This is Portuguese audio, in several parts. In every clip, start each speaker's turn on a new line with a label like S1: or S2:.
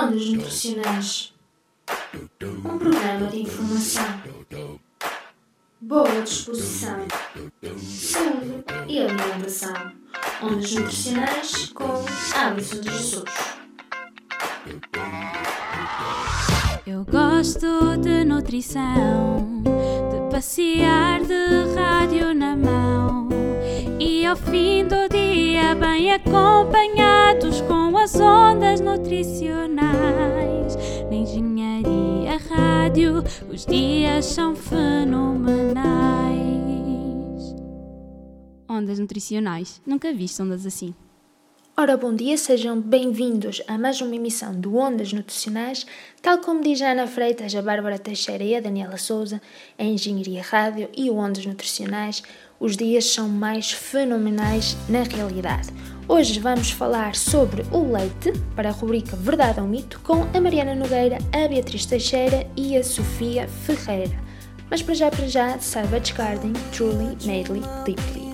S1: Ondas Nutricionais um programa de informação, boa disposição, saúde e alimentação. Ondas Nutricionais com Alisson de Jesus.
S2: Eu gosto de nutrição, de passear de rádio na mão e ao fim do dia bem acompanhados com as ondas nutricionais. Na engenharia rádio, os dias são fenomenais. Ondas nutricionais. Nunca vi ondas assim.
S1: Ora, bom dia, sejam bem-vindos a mais uma emissão do Ondas Nutricionais. Tal como diz a Ana Freitas, a Bárbara Teixeira e a Daniela Souza, a Engenharia Rádio e o Ondas Nutricionais, os dias são mais fenomenais na realidade. Hoje vamos falar sobre o leite, para a rubrica Verdade ou Mito, com a Mariana Nogueira, a Beatriz Teixeira e a Sofia Ferreira. Mas para já, para já, saiba discarding Truly, Madly, Deeply.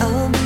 S1: Oh.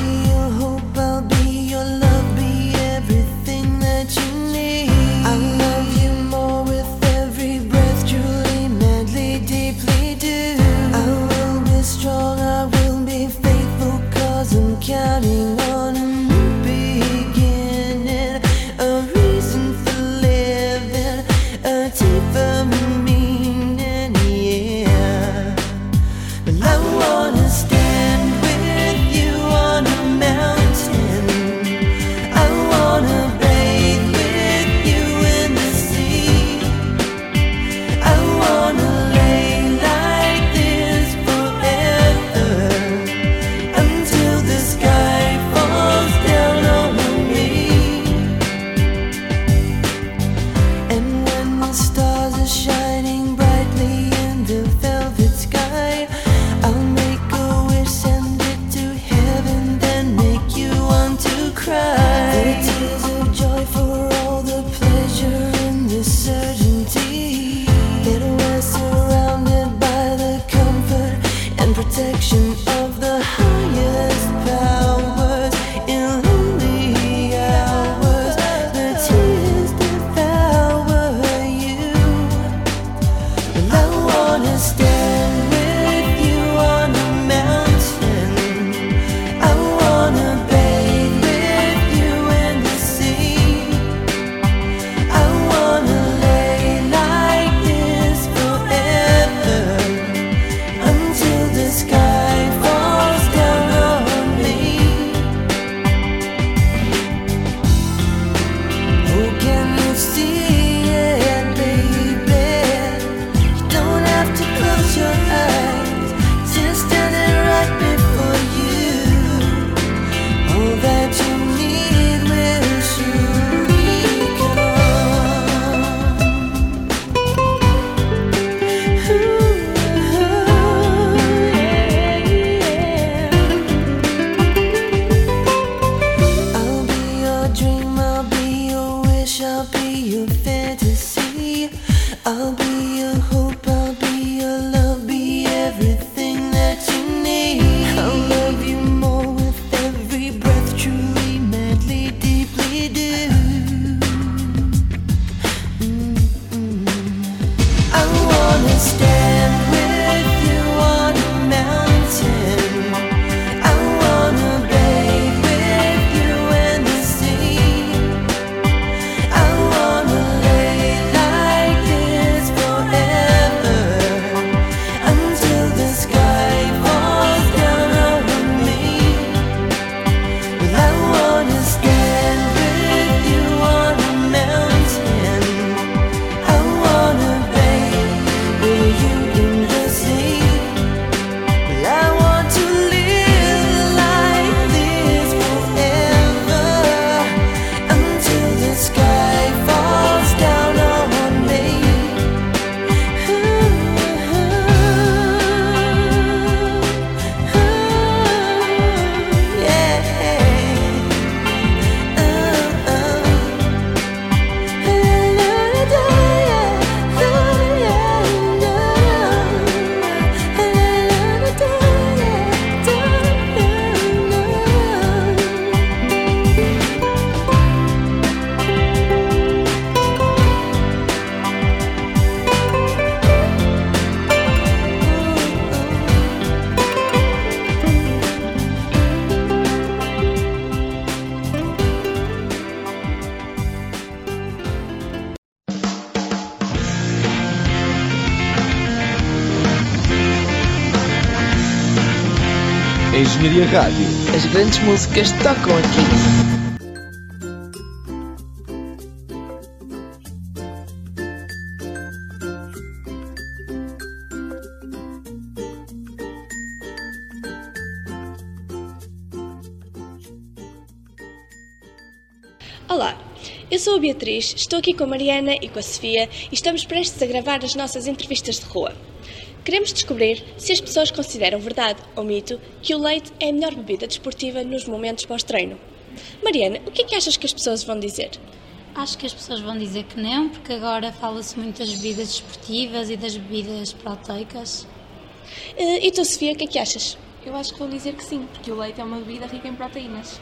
S3: Engenharia Rádio.
S4: As grandes músicas tocam aqui.
S5: Olá, eu sou a Beatriz, estou aqui com a Mariana e com a Sofia e estamos prestes a gravar as nossas entrevistas de rua. Queremos descobrir se as pessoas consideram verdade ou mito que o leite é a melhor bebida desportiva nos momentos pós-treino. Mariana, o que é que achas que as pessoas vão dizer?
S6: Acho que as pessoas vão dizer que não, porque agora fala-se muito das bebidas desportivas e das bebidas proteicas.
S5: Eh, E tu, Sofia, o que é que achas?
S7: Eu acho que vou dizer que sim, porque o leite é uma bebida rica em proteínas.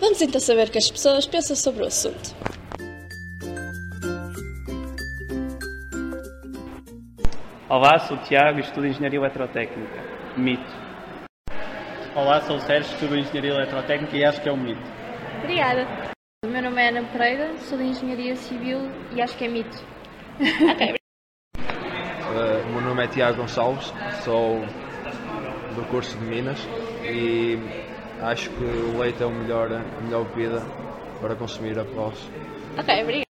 S5: Vamos então saber o que as pessoas pensam sobre o assunto.
S8: Olá, sou o Tiago e estudo Engenharia Eletrotécnica. Mito.
S9: Olá, sou o Sérgio, estudo Engenharia Eletrotécnica e acho que é um mito.
S5: Obrigada.
S10: O meu nome é Ana Pereira, sou de Engenharia Civil e acho que é mito.
S5: Ok,
S11: Uh, o meu nome é Tiago Gonçalves, sou do curso de Minas e acho que o leite é o melhor, a melhor bebida para consumir após.
S5: ok, obrigada.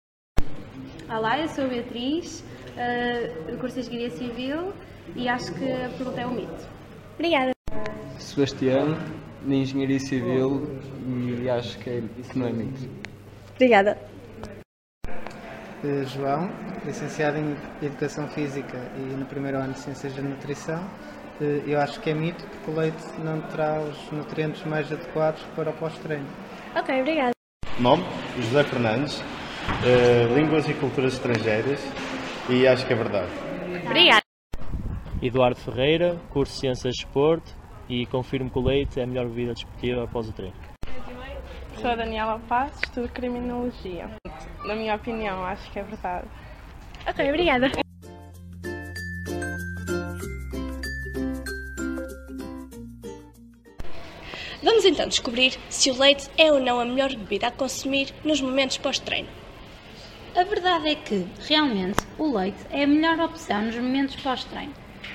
S10: Olá, eu sou a Beatriz, uh, do curso de Engenharia Civil e acho que a pergunta é um mito.
S5: Obrigada.
S12: Sebastião, de Engenharia Civil e acho que, é, que não é mito.
S5: Obrigada.
S13: Eh, João, licenciado em Educação Física e no primeiro ano de Ciências da Nutrição. Eh, Eu acho que é mito porque o leite não terá os nutrientes mais adequados para o pós-treino.
S5: Ok, obrigada.
S9: Nome: José Fernandes, eh, Línguas e Culturas Estrangeiras e acho que é verdade.
S5: Obrigada.
S14: Eduardo Ferreira, curso de Ciências de Desporto e confirmo que o leite é a melhor bebida desportiva após o treino.
S15: Sou a Daniela Paz, estudo Criminologia. Na minha opinião, acho que é verdade.
S5: Ok, obrigada. Vamos então descobrir se o leite é ou não a melhor bebida a consumir nos momentos pós-treino.
S6: A verdade é que, realmente, o leite é a melhor opção nos momentos pós-treino.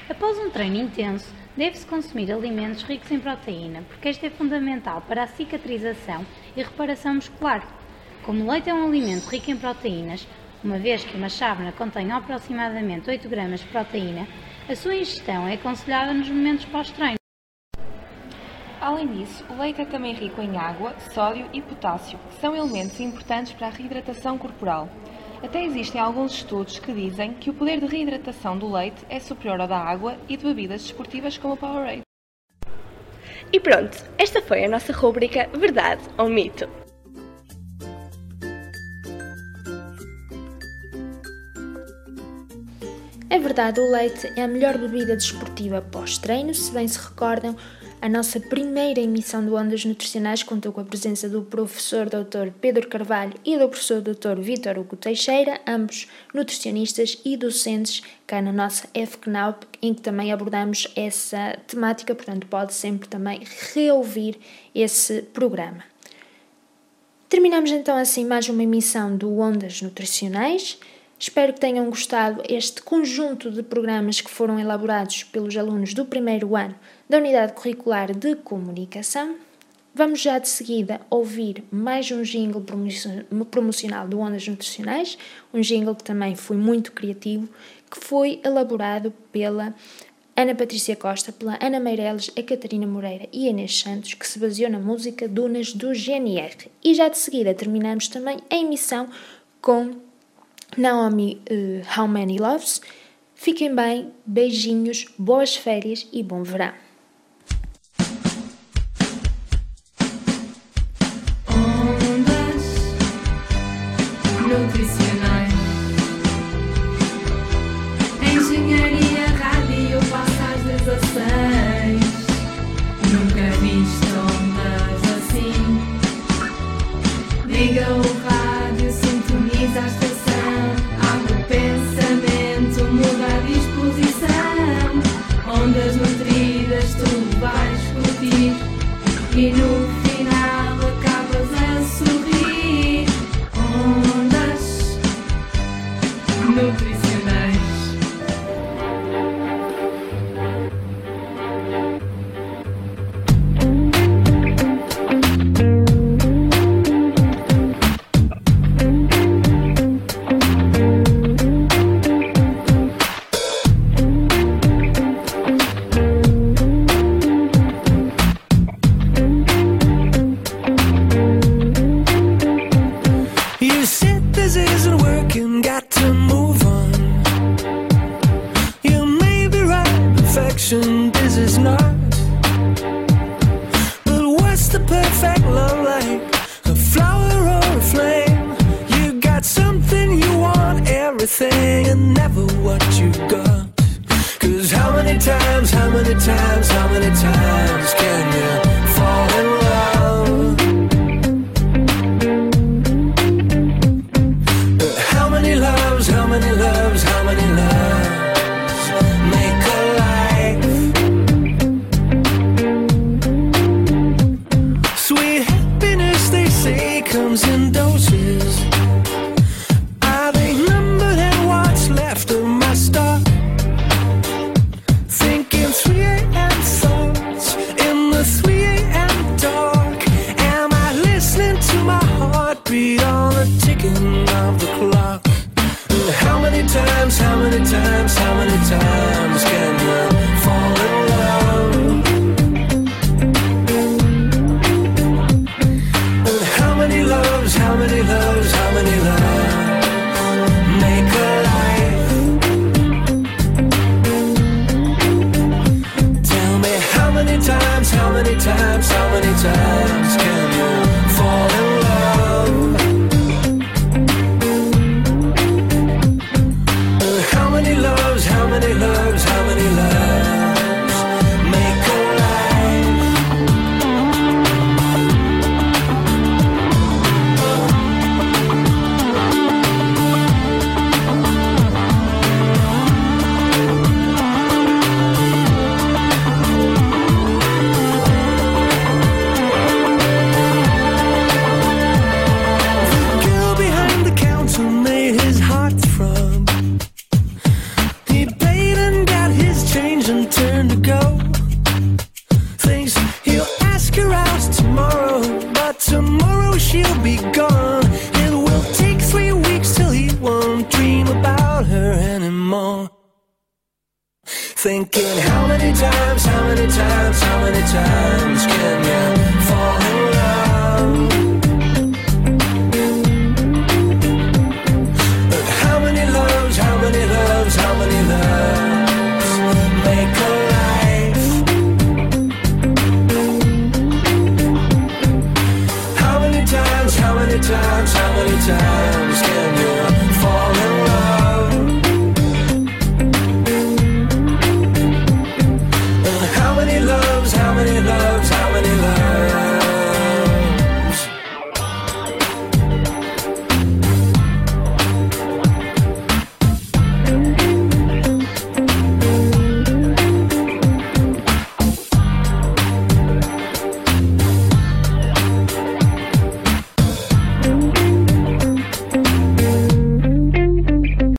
S6: Após um treino intenso, deve-se consumir alimentos ricos em proteína, porque esta é fundamental para a cicatrização e reparação muscular. Como o leite é um alimento rico em proteínas, uma vez que uma chávena contém aproximadamente 8 gramas de proteína, a sua ingestão é aconselhada nos momentos pós-treino.
S7: Além disso, o leite é também rico em água, sódio e potássio, que são elementos importantes para a reidratação corporal. Até existem alguns estudos que dizem que o poder de reidratação do leite é superior ao da água e de bebidas desportivas como o Powerade.
S5: E pronto, esta foi a nossa rúbrica Verdade ou Mito.
S1: É verdade, o leite é a melhor bebida desportiva pós-treino. Se bem se recordam, a nossa primeira emissão do Ondas Nutricionais contou com a presença do professor Dr. Pedro Carvalho e do professor Dr. Vítor Hugo Teixeira, ambos nutricionistas e docentes cá na nossa FCNAUP, em que também abordamos essa temática, portanto pode sempre também reouvir esse programa. Terminamos então assim mais uma emissão do Ondas Nutricionais. Espero que tenham gostado este conjunto de programas que foram elaborados pelos alunos do primeiro ano da Unidade Curricular de Comunicação. Vamos já de seguida ouvir mais um jingle promocional do Ondas Nutricionais, um jingle que também foi muito criativo, que foi elaborado pela Ana Patrícia Costa, pela Ana Meireles, a Catarina Moreira e a Inês Santos, que se baseou na música Dunas do GNR. E já de seguida terminamos também a emissão com Naomi uh, How Many Loves. Fiquem bem, beijinhos, boas férias e bom verão.
S3: thing and never what you got. Cause how many times, how many times?